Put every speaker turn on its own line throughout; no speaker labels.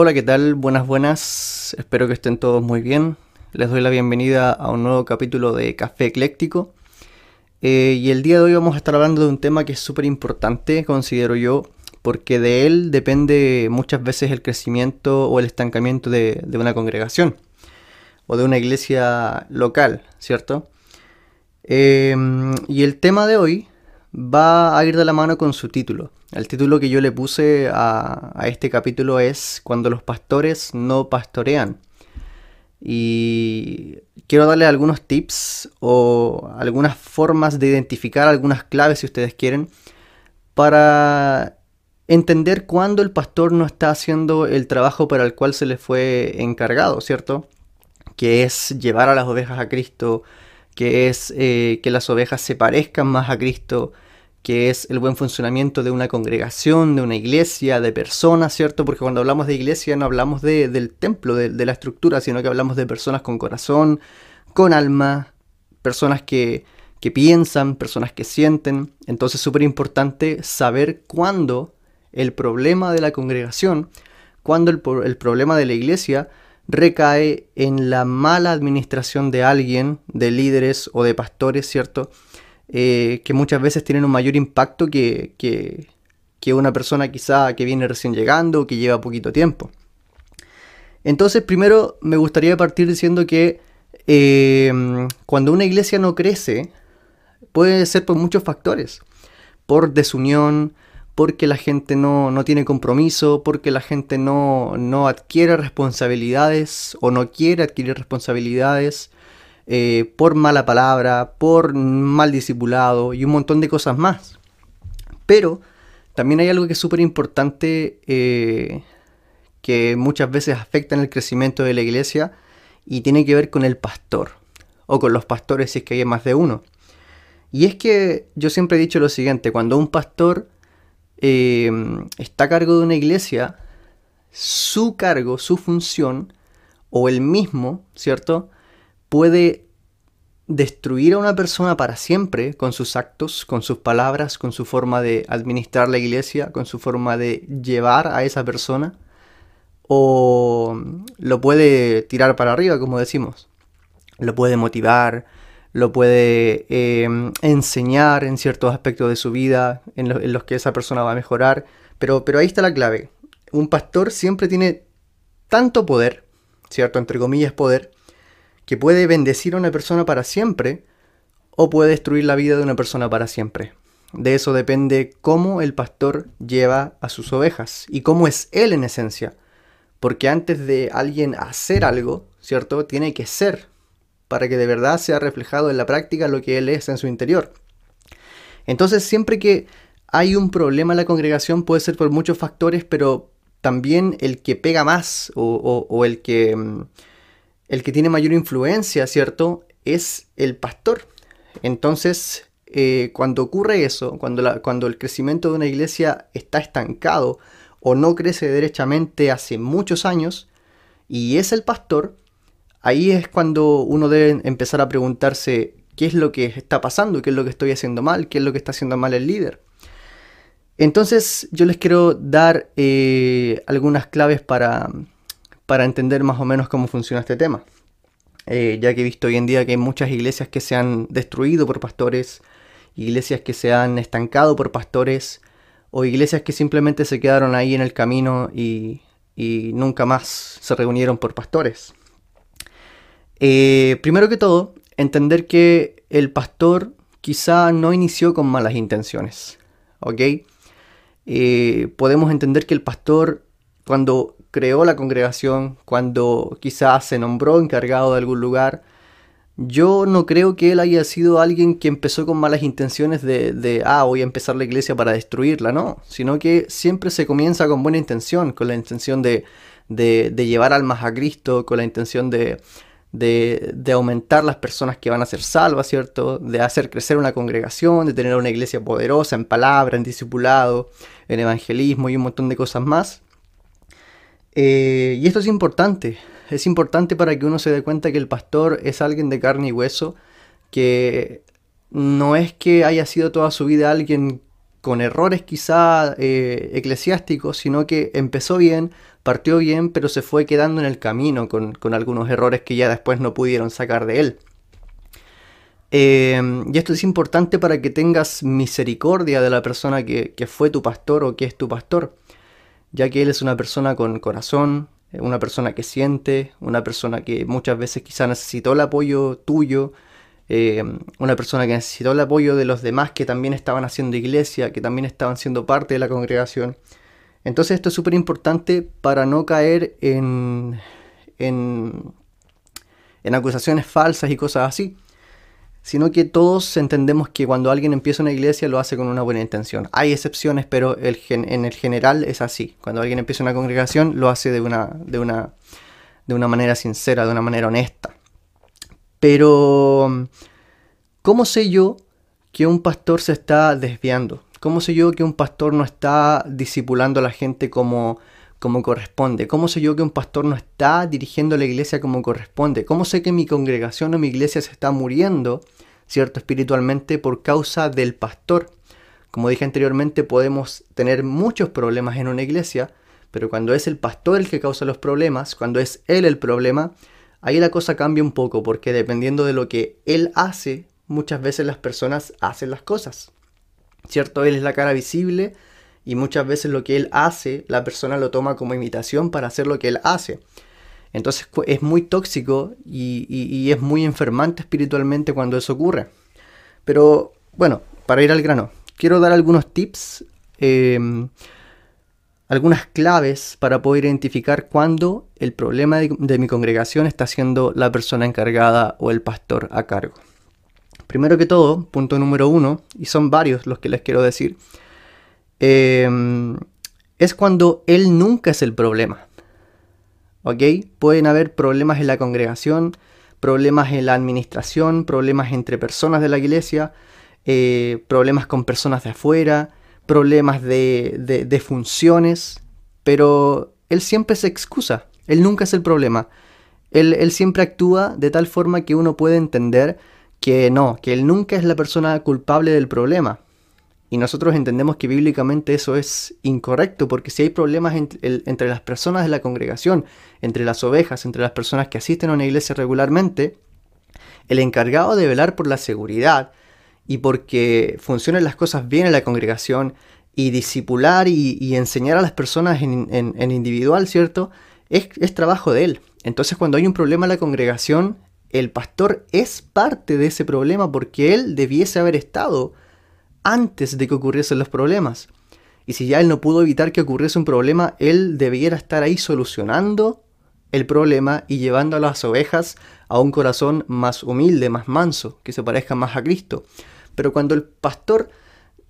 Hola, ¿qué tal? Buenas, buenas. Espero que estén todos muy bien. Les doy la bienvenida a un nuevo capítulo de Café Ecléctico. Eh, y el día de hoy vamos a estar hablando de un tema que es súper importante, considero yo, porque de él depende muchas veces el crecimiento o el estancamiento de, una congregación o de una iglesia local, ¿cierto? Em, y el tema de hoy va a ir de la mano con su título. El título que yo le puse a, este capítulo es Cuando los pastores no pastorean. Y quiero darle algunos tips o algunas formas de identificar algunas claves, si ustedes quieren, para entender cuándo el pastor no está haciendo el trabajo para el cual se le fue encargado, ¿cierto? Que es llevar a las ovejas a Cristo, que es eh, que las ovejas se parezcan más a Cristo, que es el buen funcionamiento de una congregación, de una iglesia, de personas, ¿cierto? Porque cuando hablamos de iglesia no hablamos del templo, de, la estructura, sino que hablamos de personas con corazón, con alma, personas que, piensan, personas que sienten. Entonces es súper importante saber cuándo el problema de la congregación, cuándo el, el problema de la iglesia recae en la mala administración de alguien, de líderes o de pastores, ¿cierto? Eh, que muchas veces tienen un mayor impacto que, que, una persona quizá que viene recién llegando o que lleva poquito tiempo. Entonces, primero me gustaría partir diciendo que eh, cuando una iglesia no crece, puede ser por muchos factores. Por desunión, porque la gente no, no tiene compromiso, porque la gente no, no, adquiere responsabilidades o no quiere adquirir responsabilidades, eh, por mala palabra, por mal discipulado y un montón de cosas más. Pero también hay algo que es súper importante eh, que muchas veces afecta en el crecimiento de la iglesia y tiene que ver con el pastor o con los pastores si es que hay más de uno. Y es que yo siempre he dicho lo siguiente, cuando un pastor eh, está a cargo de una iglesia, su cargo, su función, o el mismo, ¿cierto? Puede destruir a una persona para siempre con sus actos, con sus palabras, con su forma de administrar la iglesia, con su forma de llevar a esa persona, o lo puede tirar para arriba, como decimos. Lo puede motivar, lo puede em, enseñar en ciertos aspectos de su vida, en, los que esa persona va a mejorar. Pero, pero ahí está la clave. Un pastor siempre tiene tanto poder, ¿cierto? Entre comillas poder, que puede bendecir a una persona para siempre o puede destruir la vida de una persona para siempre. De eso depende cómo el pastor lleva a sus ovejas y cómo es él en esencia. Porque antes de alguien hacer algo, ¿cierto? Tiene que ser para que de verdad sea reflejado en la práctica lo que él es en su interior. Entonces siempre que hay un problema en la congregación puede ser por muchos factores, pero también el que pega más o, el que mm, el que tiene mayor influencia, ¿cierto? Es el pastor. Entonces, eh, cuando ocurre eso, cuando, cuando el crecimiento de una iglesia está estancado o no crece derechamente hace muchos años, y es el pastor, ahí es cuando uno debe empezar a preguntarse qué es lo que está pasando, qué es lo que estoy haciendo mal, qué es lo que está haciendo mal el líder. Entonces yo les quiero dar eh, algunas claves para, para entender más o menos cómo funciona este tema. Eh, ya que he visto hoy en día que hay muchas iglesias que se han destruido por pastores, iglesias que se han estancado por pastores, o iglesias que simplemente se quedaron ahí en el camino y, nunca más se reunieron por pastores. Eh, primero que todo, entender que el pastor quizá no inició con malas intenciones. ¿Ok? Eh, podemos entender que el pastor, cuando creó la congregación, cuando quizás se nombró encargado de algún lugar, yo no creo que él haya sido alguien que empezó con malas intenciones de, de, ah, voy a empezar la iglesia para destruirla, no, sino que siempre se comienza con buena intención, con la intención de, de, llevar almas a Cristo, con la intención de, de, de, aumentar las personas que van a ser salvas, ¿cierto? De hacer crecer una congregación, de tener una iglesia poderosa en palabra, en discipulado, en evangelismo y un montón de cosas más. Eh, y esto es importante, es importante para que uno se dé cuenta que el pastor es alguien de carne y hueso, que no es que haya sido toda su vida alguien con errores quizá eh, eclesiásticos, sino que empezó bien, partió bien, pero se fue quedando en el camino con, algunos errores que ya después no pudieron sacar de él. Eh, y esto es importante para que tengas misericordia de la persona que, que, fue tu pastor o que es tu pastor, ya que él es una persona con corazón, una persona que siente, una persona que muchas veces quizá necesitó el apoyo tuyo, eh, una persona que necesitó el apoyo de los demás que también estaban haciendo iglesia, que también estaban siendo parte de la congregación. Entonces esto es súper importante para no caer en, en, en acusaciones falsas y cosas así sino que todos entendemos que cuando alguien empieza una iglesia lo hace con una buena intención. Hay excepciones, pero en el general es así. Cuando alguien empieza una congregación lo hace de una, de una, de una manera sincera, de una manera honesta. Pero, ¿cómo sé yo que un pastor se está desviando? ¿Cómo sé yo que un pastor no está discipulando a la gente como, como corresponde? ¿Cómo sé yo que un pastor no está dirigiendo la iglesia como corresponde? ¿Cómo sé que mi congregación o mi iglesia se está muriendo, cierto, espiritualmente por causa del pastor? Como dije anteriormente, podemos tener muchos problemas en una iglesia, pero cuando es el pastor el que causa los problemas, cuando es él el problema, ahí la cosa cambia un poco, porque dependiendo de lo que él hace, muchas veces las personas hacen las cosas. ¿Cierto? Él es la cara visible y muchas veces lo que él hace, la persona lo toma como imitación para hacer lo que él hace. Entonces es muy tóxico y, es muy enfermante espiritualmente cuando eso ocurre. Pero bueno, para ir al grano, quiero dar algunos tips em, algunas claves para poder identificar cuándo el problema de, mi congregación está siendo la persona encargada o el pastor a cargo. Primero que todo, punto número uno, y son varios los que les quiero decir, em, es cuando él nunca es el problema. ¿Ok? Pueden haber problemas en la congregación, problemas en la administración, problemas entre personas de la iglesia, eh, problemas con personas de afuera, problemas de, funciones, pero él siempre se excusa, él nunca es el problema. Él, él, siempre actúa de tal forma que uno puede entender que no, que él nunca es la persona culpable del problema. Y nosotros entendemos que bíblicamente eso es incorrecto, porque si hay problemas entre, las personas de la congregación, entre las ovejas, entre las personas que asisten a una iglesia regularmente, el encargado de velar por la seguridad, y porque funcionen las cosas bien en la congregación y disipular y, enseñar a las personas en, individual, ¿cierto? Es, trabajo de él. Entonces cuando hay un problema en la congregación, el pastor es parte de ese problema porque él debiese haber estado antes de que ocurriesen los problemas. Y si ya él no pudo evitar que ocurriese un problema, él debiera estar ahí solucionando el problema y llevando a las ovejas a un corazón más humilde, más manso, que se parezca más a Cristo. Pero cuando el pastor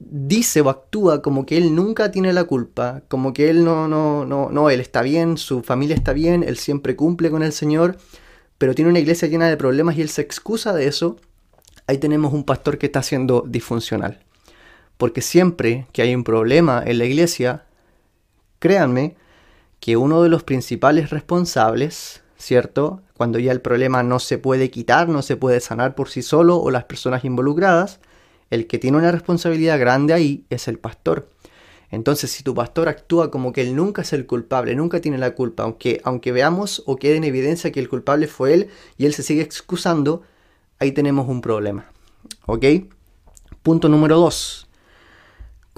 dice o actúa como que él nunca tiene la culpa, como que él no, no, no, no, él está bien, su familia está bien, él siempre cumple con el Señor, pero tiene una iglesia llena de problemas y él se excusa de eso, ahí tenemos un pastor que está siendo disfuncional. Porque siempre que hay un problema en la iglesia, créanme que uno de los principales responsables, ¿cierto? Cuando ya el problema no se puede quitar, no se puede sanar por sí solo o las personas involucradas, el que tiene una responsabilidad grande ahí es el pastor. Entonces, si tu pastor actúa como que él nunca es el culpable, nunca tiene la culpa, aunque, aunque veamos o quede en evidencia que el culpable fue él y él se sigue excusando, ahí tenemos un problema. ¿Ok? Punto número dos.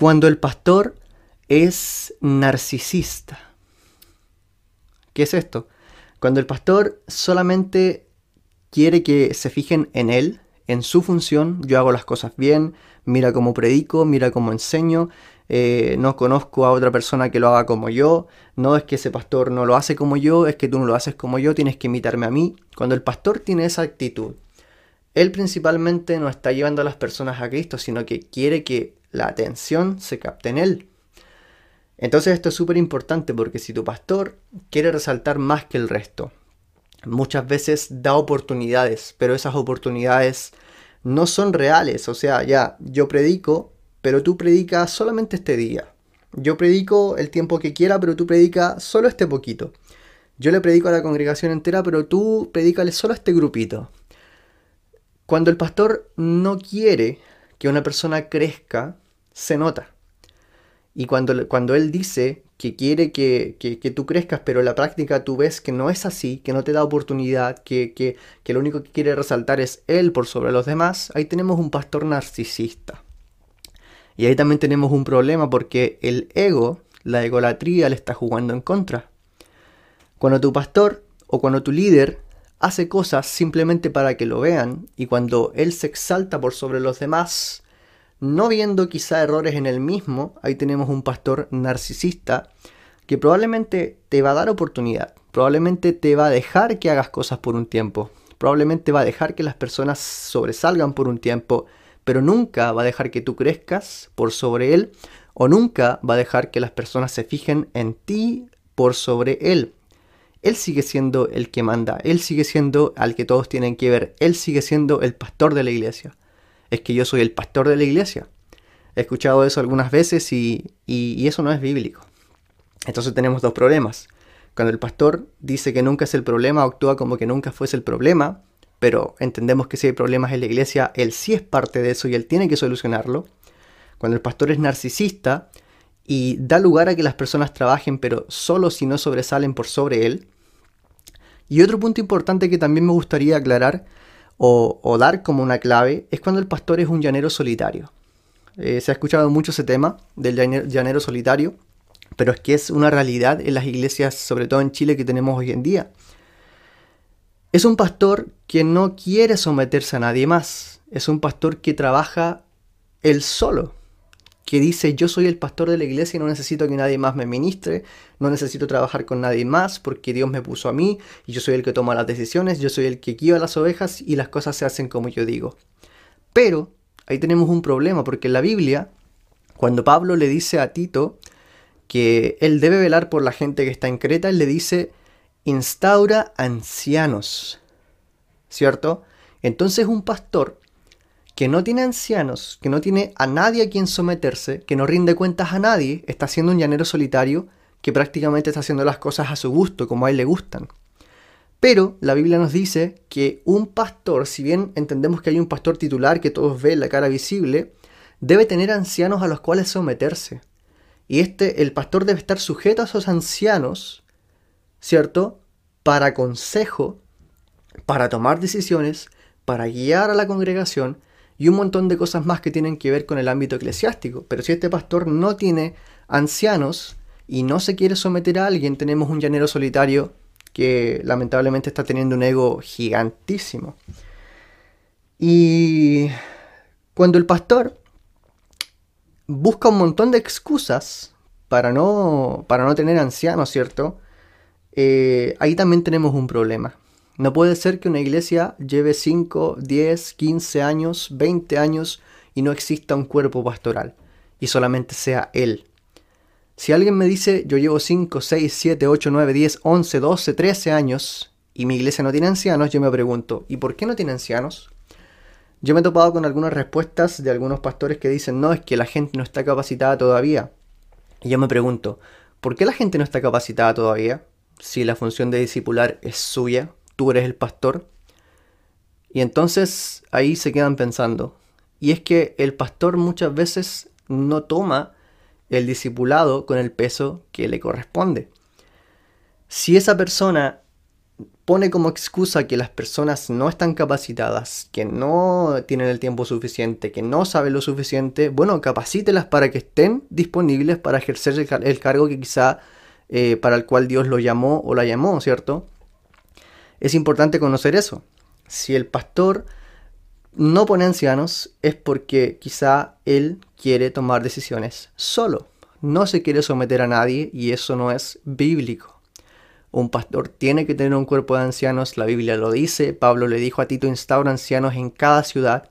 Cuando el pastor es narcisista. ¿Qué es esto? Cuando el pastor solamente quiere que se fijen en él, en su función, yo hago las cosas bien, mira cómo predico, mira cómo enseño, eh, no conozco a otra persona que lo haga como yo, no es que ese pastor no lo hace como yo, es que tú no lo haces como yo, tienes que imitarme a mí. Cuando el pastor tiene esa actitud, él principalmente no está llevando a las personas a Cristo, sino que quiere que la atención se capte en él. Entonces esto es súper importante porque si tu pastor quiere resaltar más que el resto, muchas veces da oportunidades, pero esas oportunidades no son reales. O sea, ya, yo predico, pero tú predicas solamente este día. Yo predico el tiempo que quiera, pero tú predicas solo este poquito. Yo le predico a la congregación entera, pero tú predícale solo a este grupito. Cuando el pastor no quiere que una persona crezca, se nota. Y cuando, cuando Él dice que quiere que, que, tú crezcas, pero en la práctica tú ves que no es así, que no te da oportunidad, que, que, que lo único que quiere resaltar es Él por sobre los demás, ahí tenemos un pastor narcisista. Y ahí también tenemos un problema porque el ego, la egolatría, le está jugando en contra. Cuando tu pastor o cuando tu líder hace cosas simplemente para que lo vean y cuando él se exalta por sobre los demás, no viendo quizá errores en él mismo, ahí tenemos un pastor narcisista que probablemente te va a dar oportunidad, probablemente te va a dejar que hagas cosas por un tiempo, probablemente va a dejar que las personas sobresalgan por un tiempo, pero nunca va a dejar que tú crezcas por sobre él o nunca va a dejar que las personas se fijen en ti por sobre él. Él sigue siendo el que manda, él sigue siendo al que todos tienen que ver, él sigue siendo el pastor de la iglesia es que yo soy el pastor de la iglesia. He escuchado eso algunas veces y, eso no es bíblico. Entonces tenemos dos problemas. Cuando el pastor dice que nunca es el problema, actúa como que nunca fuese el problema, pero entendemos que si hay problemas en la iglesia, él sí es parte de eso y él tiene que solucionarlo. Cuando el pastor es narcisista y da lugar a que las personas trabajen, pero solo si no sobresalen por sobre él. Y otro punto importante que también me gustaría aclarar o, dar como una clave es cuando el pastor es un llanero solitario. Eh, se ha escuchado mucho ese tema del llanero, solitario, pero es que es una realidad en las iglesias, sobre todo en Chile, que tenemos hoy en día. Es un pastor que no quiere someterse a nadie más. Es un pastor que trabaja él solo que dice yo soy el pastor de la iglesia y no necesito que nadie más me ministre, no necesito trabajar con nadie más porque Dios me puso a mí y yo soy el que toma las decisiones, yo soy el que guía las ovejas y las cosas se hacen como yo digo. Pero ahí tenemos un problema porque en la Biblia, cuando Pablo le dice a Tito que él debe velar por la gente que está en Creta, él le dice instaura ancianos, ¿cierto? Entonces un pastor que no tiene ancianos, que no tiene a nadie a quien someterse, que no rinde cuentas a nadie, está siendo un llanero solitario que prácticamente está haciendo las cosas a su gusto, como a él le gustan. Pero la Biblia nos dice que un pastor, si bien entendemos que hay un pastor titular que todos ven la cara visible, debe tener ancianos a los cuales someterse. Y este, el pastor debe estar sujeto a esos ancianos, ¿cierto? Para consejo, para tomar decisiones, para guiar a la congregación y un montón de cosas más que tienen que ver con el ámbito eclesiástico. Pero si este pastor no tiene ancianos y no se quiere someter a alguien, tenemos un llanero solitario que lamentablemente está teniendo un ego gigantísimo. Y cuando el pastor busca un montón de excusas para no, para no tener ancianos, ¿cierto? Eh, ahí también tenemos un problema. No puede ser que una iglesia lleve 5, 10, 15 años, 20 años y no exista un cuerpo pastoral y solamente sea él. Si alguien me dice yo llevo 5, 6, 7, 8, 9, 10, 11, 12, 13 años y mi iglesia no tiene ancianos, yo me pregunto, ¿y por qué no tiene ancianos? Yo me he topado con algunas respuestas de algunos pastores que dicen, no, es que la gente no está capacitada todavía. Y yo me pregunto, ¿por qué la gente no está capacitada todavía? Si la función de discipular es suya, tú eres el pastor. Y entonces ahí se quedan pensando. Y es que el pastor muchas veces no toma el discipulado con el peso que le corresponde. Si esa persona pone como excusa que las personas no están capacitadas, que no tienen el tiempo suficiente, que no saben lo suficiente, bueno, capacítelas para que estén disponibles para ejercer el, cargo que quizá eh, para el cual Dios lo llamó o la llamó, ¿cierto? Es importante conocer eso. Si el pastor no pone ancianos es porque quizá él quiere tomar decisiones solo. No se quiere someter a nadie y eso no es bíblico. Un pastor tiene que tener un cuerpo de ancianos, la Biblia lo dice, Pablo le dijo a Tito, instaura ancianos en cada ciudad.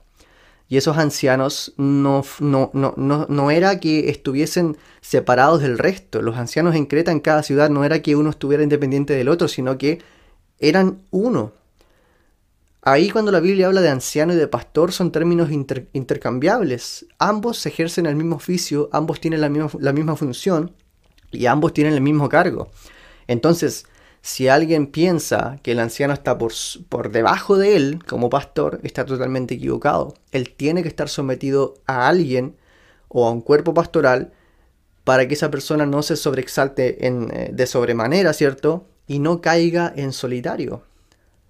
Y esos ancianos no, no, no, no, era que estuviesen separados del resto. Los ancianos en Creta, en cada ciudad, no era que uno estuviera independiente del otro, sino que eran uno. Ahí cuando la Biblia habla de anciano y de pastor son términos intercambiables. Ambos ejercen el mismo oficio, ambos tienen la misma, la misma función y ambos tienen el mismo cargo. Entonces, si alguien piensa que el anciano está por, por, debajo de él como pastor, está totalmente equivocado. Él tiene que estar sometido a alguien o a un cuerpo pastoral para que esa persona no se sobreexalte en, eh, de sobremanera, ¿cierto? Y no caiga en solitario.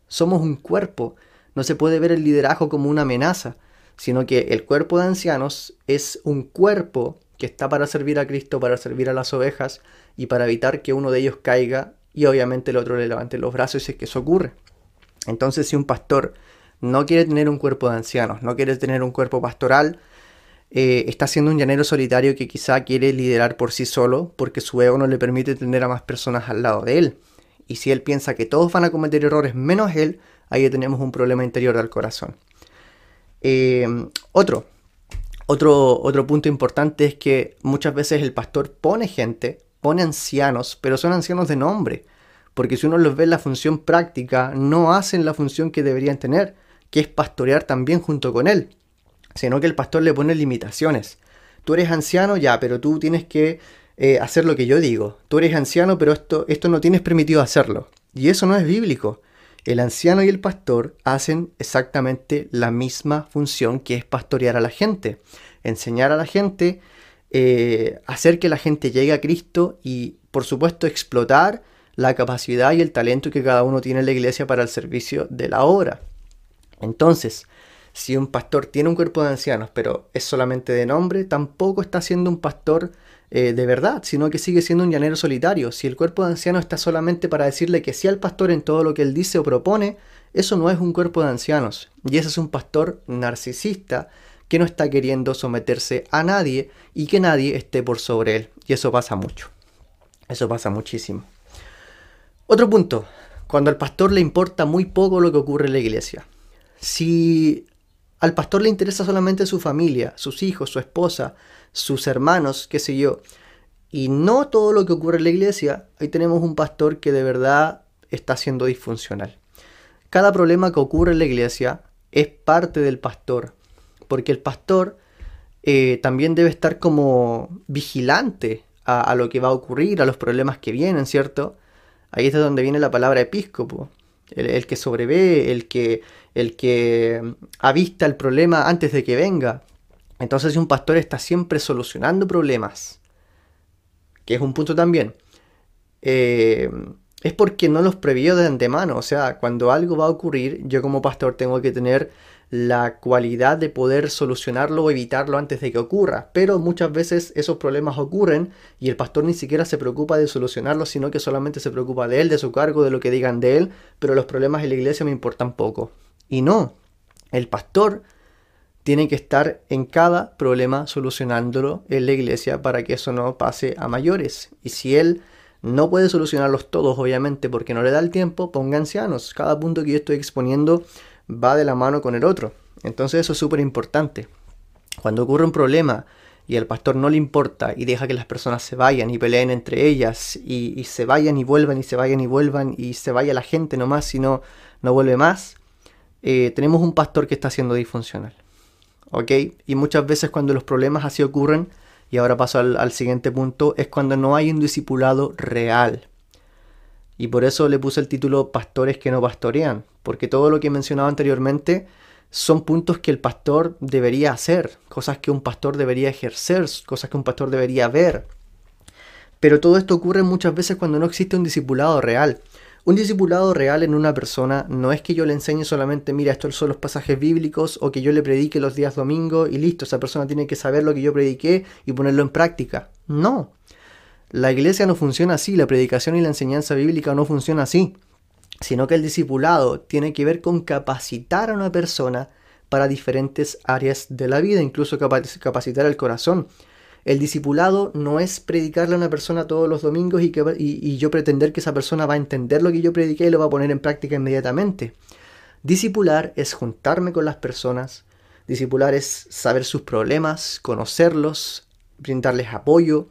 Somos un cuerpo, no se puede ver el liderazgo como una amenaza, sino que el cuerpo de ancianos es un cuerpo que está para servir a Cristo, para servir a las ovejas y para evitar que uno de ellos caiga y obviamente el otro le levante los brazos si es que eso ocurre. Entonces si un pastor no quiere tener un cuerpo de ancianos, no quiere tener un cuerpo pastoral, eh, está siendo un llanero solitario que quizá quiere liderar por sí solo porque su ego no le permite tener a más personas al lado de él. Y si él piensa que todos van a cometer errores menos él, ahí tenemos un problema interior del corazón. Eh, otro, otro, otro punto importante es que muchas veces el pastor pone gente, pone ancianos, pero son ancianos de nombre. Porque si uno los ve en la función práctica, no hacen la función que deberían tener, que es pastorear también junto con él sino que el pastor le pone limitaciones. Tú eres anciano ya, pero tú tienes que eh, hacer lo que yo digo. Tú eres anciano, pero esto, esto no tienes permitido hacerlo. Y eso no es bíblico. El anciano y el pastor hacen exactamente la misma función que es pastorear a la gente, enseñar a la gente, eh, hacer que la gente llegue a Cristo y, por supuesto, explotar la capacidad y el talento que cada uno tiene en la iglesia para el servicio de la obra. Entonces, si un pastor tiene un cuerpo de ancianos, pero es solamente de nombre, tampoco está siendo un pastor eh, de verdad, sino que sigue siendo un llanero solitario. Si el cuerpo de ancianos está solamente para decirle que sí al pastor en todo lo que él dice o propone, eso no es un cuerpo de ancianos. Y ese es un pastor narcisista que no está queriendo someterse a nadie y que nadie esté por sobre él. Y eso pasa mucho. Eso pasa muchísimo. Otro punto, cuando al pastor le importa muy poco lo que ocurre en la iglesia. Si al pastor le interesa solamente su familia, sus hijos, su esposa, sus hermanos, qué sé yo. Y no todo lo que ocurre en la iglesia. Ahí tenemos un pastor que de verdad está siendo disfuncional. Cada problema que ocurre en la iglesia es parte del pastor. Porque el pastor eh, también debe estar como vigilante a, a, lo que va a ocurrir, a los problemas que vienen, ¿cierto? Ahí es de donde viene la palabra episcopo el, que sobrevé, el que, el que avista el problema antes de que venga. Entonces si un pastor está siempre solucionando problemas, que es un punto también, eh, es porque no los previó de antemano. O sea, cuando algo va a ocurrir, yo como pastor tengo que tener la cualidad de poder solucionarlo o evitarlo antes de que ocurra. Pero muchas veces esos problemas ocurren y el pastor ni siquiera se preocupa de solucionarlos, sino que solamente se preocupa de él, de su cargo, de lo que digan de él, pero los problemas en la iglesia me importan poco. Y no, el pastor tiene que estar en cada problema solucionándolo en la iglesia para que eso no pase a mayores. Y si él no puede solucionarlos todos, obviamente, porque no le da el tiempo, ponga ancianos. Cada punto que yo estoy exponiendo va de la mano con el otro. Entonces eso es súper importante. Cuando ocurre un problema y al pastor no le importa y deja que las personas se vayan y peleen entre ellas y, se vayan y vuelvan y se vayan y vuelvan y se vaya la gente nomás si no, no vuelve más, eh, tenemos un pastor que está siendo disfuncional. ¿Ok? Y muchas veces cuando los problemas así ocurren, y ahora paso al, al siguiente punto, es cuando no hay un discipulado real. Y por eso le puse el título Pastores que no pastorean, porque todo lo que he mencionado anteriormente son puntos que el pastor debería hacer, cosas que un pastor debería ejercer, cosas que un pastor debería ver. Pero todo esto ocurre muchas veces cuando no existe un discipulado real. Un discipulado real en una persona no es que yo le enseñe solamente, mira, estos son los pasajes bíblicos o que yo le predique los días domingo y listo, esa persona tiene que saber lo que yo prediqué y ponerlo en práctica. No. La iglesia no funciona así, la predicación y la enseñanza bíblica no funciona así, sino que el discipulado tiene que ver con capacitar a una persona para diferentes áreas de la vida, incluso capacitar el corazón. El discipulado no es predicarle a una persona todos los domingos y, yo pretender que esa persona va a entender lo que yo prediqué y lo va a poner en práctica inmediatamente. Discipular es juntarme con las personas, discipular es saber sus problemas, conocerlos, brindarles apoyo,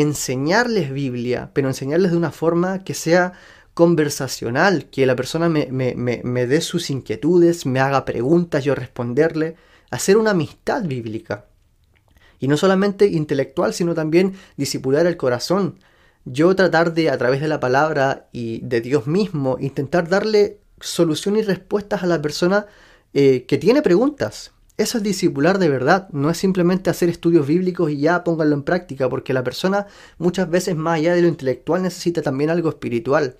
enseñarles Biblia, pero enseñarles de una forma que sea conversacional, que la persona me, me, dé sus inquietudes, me haga preguntas, yo responderle, hacer una amistad bíblica. Y no solamente intelectual, sino también disipular el corazón. Yo tratar de, a través de la palabra y de Dios mismo, intentar darle solución y respuestas a la persona eh, que tiene preguntas. Eso es discipular de verdad, no es simplemente hacer estudios bíblicos y ya pónganlo en práctica, porque la persona muchas veces más allá de lo intelectual necesita también algo espiritual.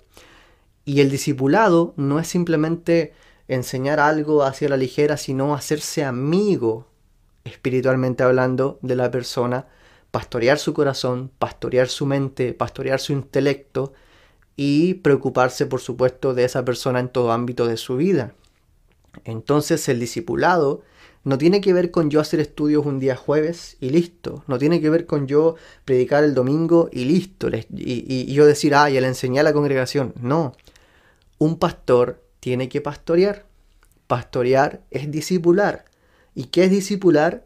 Y el discipulado no es simplemente enseñar algo hacia la ligera, sino hacerse amigo, espiritualmente hablando, de la persona, pastorear su corazón, pastorear su mente, pastorear su intelecto y preocuparse, por supuesto, de esa persona en todo ámbito de su vida. Entonces el discipulado no tiene que ver con yo hacer estudios un día jueves y listo. No tiene que ver con yo predicar el domingo y listo. Y, yo decir, ah, ya le enseñé a la congregación. No. Un pastor tiene que pastorear. Pastorear es discipular. ¿Y qué es discipular?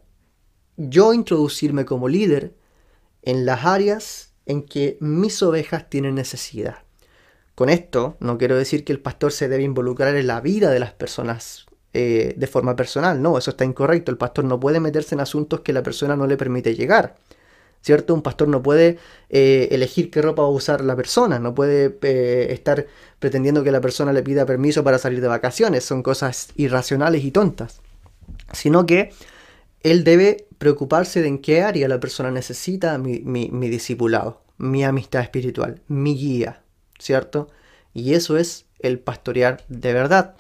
Yo introducirme como líder en las áreas en que mis ovejas tienen necesidad. Con esto no quiero decir que el pastor se debe involucrar en la vida de las personas eh, de forma personal, no, eso está incorrecto. El pastor no puede meterse en asuntos que la persona no le permite llegar. ¿Cierto? Un pastor no puede eh, elegir qué ropa va a usar la persona, no puede eh, estar pretendiendo que la persona le pida permiso para salir de vacaciones, son cosas irracionales y tontas. Sino que él debe preocuparse de en qué área la persona necesita mi, mi discipulado, mi amistad espiritual, mi guía, ¿cierto? Y eso es el pastorear de verdad.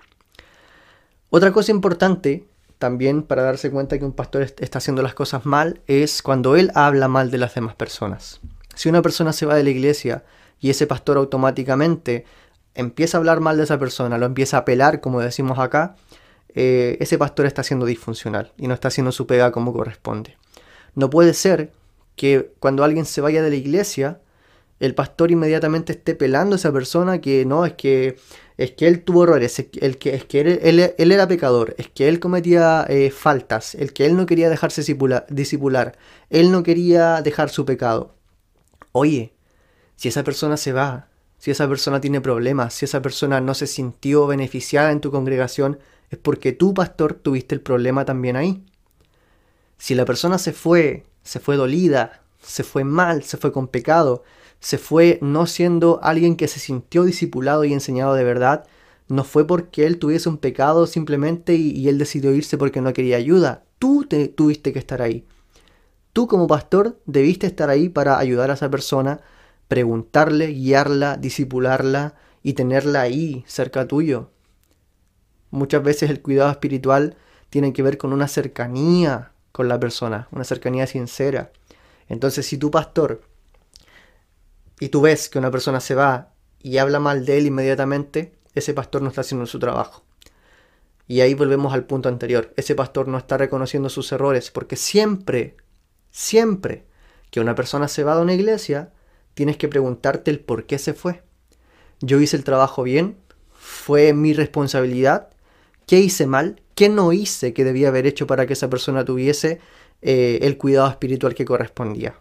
Otra cosa importante también para darse cuenta que un pastor está haciendo las cosas mal es cuando él habla mal de las demás personas. Si una persona se va de la iglesia y ese pastor automáticamente empieza a hablar mal de esa persona, lo empieza a pelar, como decimos acá, eh, ese pastor está siendo disfuncional y no está haciendo su pega como corresponde. No puede ser que cuando alguien se vaya de la iglesia, el pastor inmediatamente esté pelando a esa persona que no, es que, es que él tuvo errores, es que, es que él, era pecador, es que él cometía eh, faltas, el que él no quería dejarse disipular, él no quería dejar su pecado. Oye, si esa persona se va, si esa persona tiene problemas, si esa persona no se sintió beneficiada en tu congregación, es porque tú, pastor, tuviste el problema también ahí. Si la persona se fue, se fue dolida, se fue mal, se fue con pecado, se fue no siendo alguien que se sintió discipulado y enseñado de verdad, no fue porque él tuviese un pecado simplemente y, él decidió irse porque no quería ayuda. Tú te, tuviste que estar ahí. Tú como pastor debiste estar ahí para ayudar a esa persona, preguntarle, guiarla, disipularla y tenerla ahí cerca tuyo. Muchas veces el cuidado espiritual tiene que ver con una cercanía con la persona, una cercanía sincera. Entonces, si tu pastor y tú ves que una persona se va y habla mal de él inmediatamente, ese pastor no está haciendo su trabajo. Y ahí volvemos al punto anterior. Ese pastor no está reconociendo sus errores porque siempre, siempre que una persona se va de una iglesia, tienes que preguntarte el por qué se fue. Yo hice el trabajo bien, fue mi responsabilidad, ¿Qué hice mal? ¿Qué no hice que debía haber hecho para que esa persona tuviese eh, el cuidado espiritual que correspondía?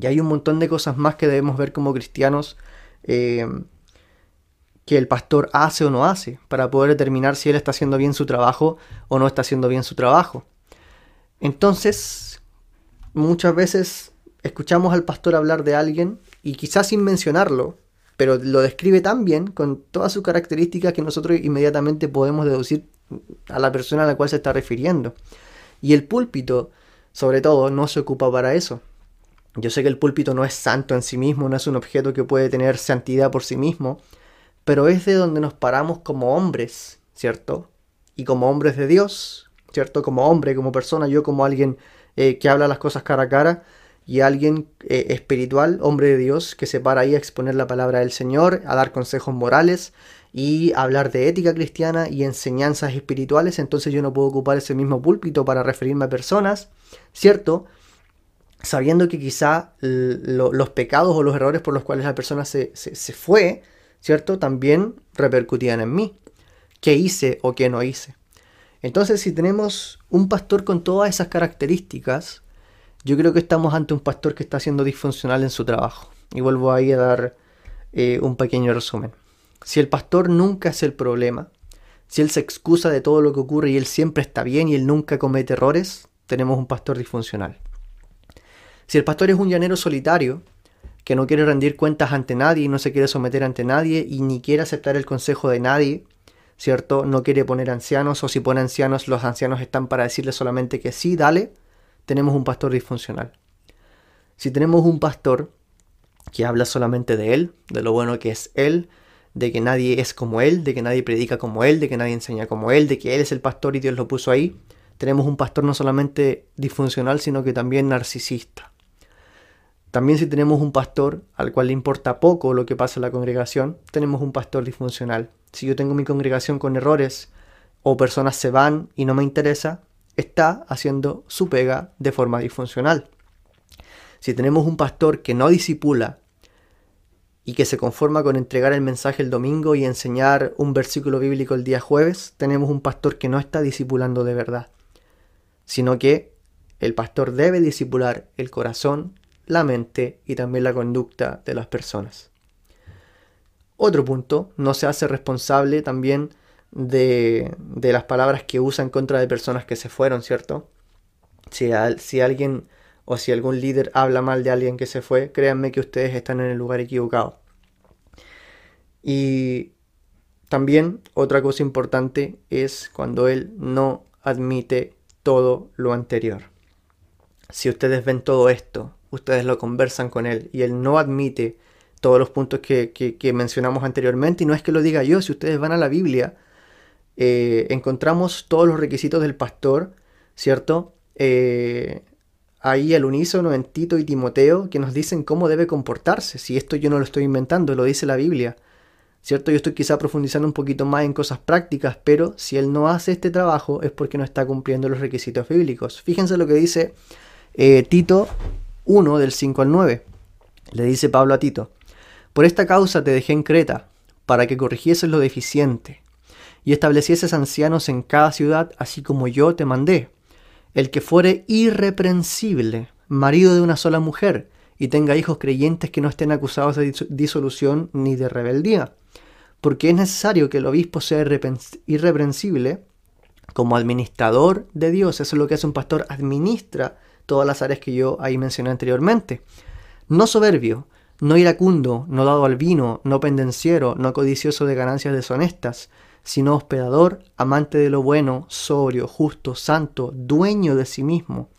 Y hay un montón de cosas más que debemos ver como cristianos eh, que el pastor hace o no hace para poder determinar si él está haciendo bien su trabajo o no está haciendo bien su trabajo. Entonces, muchas veces escuchamos al pastor hablar de alguien y quizás sin mencionarlo, pero lo describe tan bien, con todas sus características, que nosotros inmediatamente podemos deducir a la persona a la cual se está refiriendo. Y el púlpito, sobre todo, no se ocupa para eso. Yo sé que el púlpito no es santo en sí mismo, no es un objeto que puede tener santidad por sí mismo, pero es de donde nos paramos como hombres, ¿cierto? Y como hombres de Dios, ¿cierto? Como hombre, como persona, yo como alguien eh, que habla las cosas cara a cara, y alguien eh, espiritual, hombre de Dios, que se para ahí a exponer la palabra del Señor, a dar consejos morales y hablar de ética cristiana y enseñanzas espirituales, entonces yo no puedo ocupar ese mismo púlpito para referirme a personas, ¿cierto? Sabiendo que quizá los pecados o los errores por los cuales la persona se, se fue, ¿cierto? También repercutían en mí. ¿Qué hice o qué no hice? Entonces, si tenemos un pastor con todas esas características, yo creo que estamos ante un pastor que está siendo disfuncional en su trabajo. Y vuelvo ahí a dar eh, un pequeño resumen. Si el pastor nunca es el problema, si él se excusa de todo lo que ocurre y él siempre está bien y él nunca comete errores, tenemos un pastor disfuncional. Si el pastor es un llanero solitario, que no quiere rendir cuentas ante nadie no se quiere someter ante nadie y ni quiere aceptar el consejo de nadie, ¿cierto? No quiere poner ancianos o si pone ancianos, los ancianos están para decirle solamente que sí, dale, tenemos un pastor disfuncional. Si tenemos un pastor que habla solamente de él, de lo bueno que es él, de que nadie es como él, de que nadie predica como él, de que nadie enseña como él, de que él es el pastor y Dios lo puso ahí, tenemos un pastor no solamente disfuncional, sino que también narcisista. También si tenemos un pastor al cual le importa poco lo que pasa en la congregación, tenemos un pastor disfuncional. Si yo tengo mi congregación con errores o personas se van y no me interesa, está haciendo su pega de forma disfuncional. Si tenemos un pastor que no disipula y que se conforma con entregar el mensaje el domingo y enseñar un versículo bíblico el día jueves, tenemos un pastor que no está disipulando de verdad, sino que el pastor debe disipular el corazón la mente y también la conducta de las personas. Otro punto, no se hace responsable también de, las palabras que usa en contra de personas que se fueron, ¿cierto? Si, si alguien o si algún líder habla mal de alguien que se fue, créanme que ustedes están en el lugar equivocado. Y también otra cosa importante es cuando él no admite todo lo anterior. Si ustedes ven todo esto ustedes lo conversan con él y él no admite todos los puntos que, mencionamos anteriormente y no es que lo diga yo, si ustedes van a la Biblia, eh, encontramos todos los requisitos del pastor, ¿cierto? Eh, ahí al unísono en Tito y Timoteo que nos dicen cómo debe comportarse, si esto yo no lo estoy inventando, lo dice la Biblia. ¿Cierto? Yo estoy quizá profundizando un poquito más en cosas prácticas, pero si él no hace este trabajo es porque no está cumpliendo los requisitos bíblicos. Fíjense lo que dice eh, Tito 1 del 5 al 9. Le dice Pablo a Tito, Por esta causa te dejé en Creta, para que corrigieses lo deficiente, y establecieses ancianos en cada ciudad, así como yo te mandé. El que fuere irreprensible, marido de una sola mujer, y tenga hijos creyentes que no estén acusados de disolución ni de rebeldía. Porque es necesario que el obispo sea irreprensible como administrador de Dios. Eso es lo que hace un pastor, administra todas las áreas que yo ahí mencioné anteriormente. No soberbio, no iracundo, no dado al vino, no pendenciero, no codicioso de ganancias deshonestas, sino hospedador, amante de lo bueno, sobrio, justo, santo, dueño de sí mismo,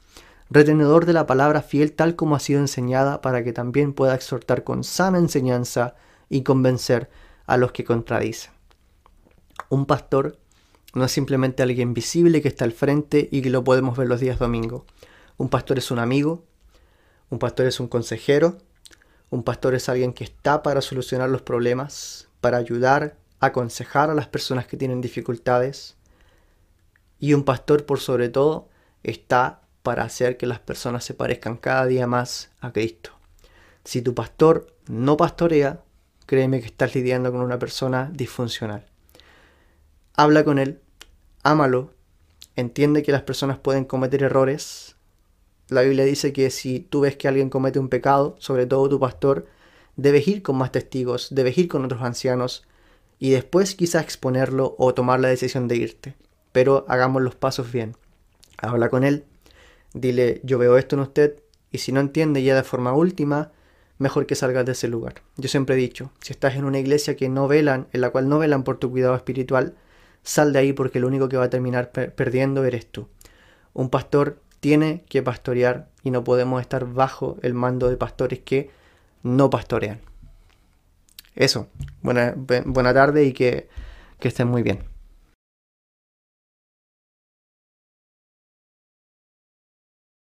retenedor de la palabra fiel tal como ha sido enseñada, para que también pueda exhortar con sana enseñanza y convencer a los que contradicen. Un pastor no es simplemente alguien visible que está al frente y que lo podemos ver los días domingo. Un pastor es un amigo, un pastor es un consejero, un pastor es alguien que está para solucionar los problemas, para ayudar, aconsejar a las personas que tienen dificultades. Y un pastor, por sobre todo, está para hacer que las personas se parezcan cada día más a Cristo. Si tu pastor no pastorea, créeme que estás lidiando con una persona disfuncional. Habla con él, ámalo, entiende que las personas pueden cometer errores, la Biblia dice que si tú ves que alguien comete un pecado, sobre todo tu pastor, debes ir con más testigos, debes ir con otros ancianos y después quizás exponerlo o tomar la decisión de irte. Pero hagamos los pasos bien. Habla con él, dile yo veo esto en usted y si no entiende ya de forma última, mejor que salgas de ese lugar. Yo siempre he dicho, si estás en una iglesia que no velan, en la cual no velan por tu cuidado espiritual, sal de ahí porque lo único que va a terminar perdiendo eres tú. Un pastor tiene que pastorear y no podemos estar bajo el mando de pastores que no pastorean. Eso, buena, buena tarde y que, que estén muy bien.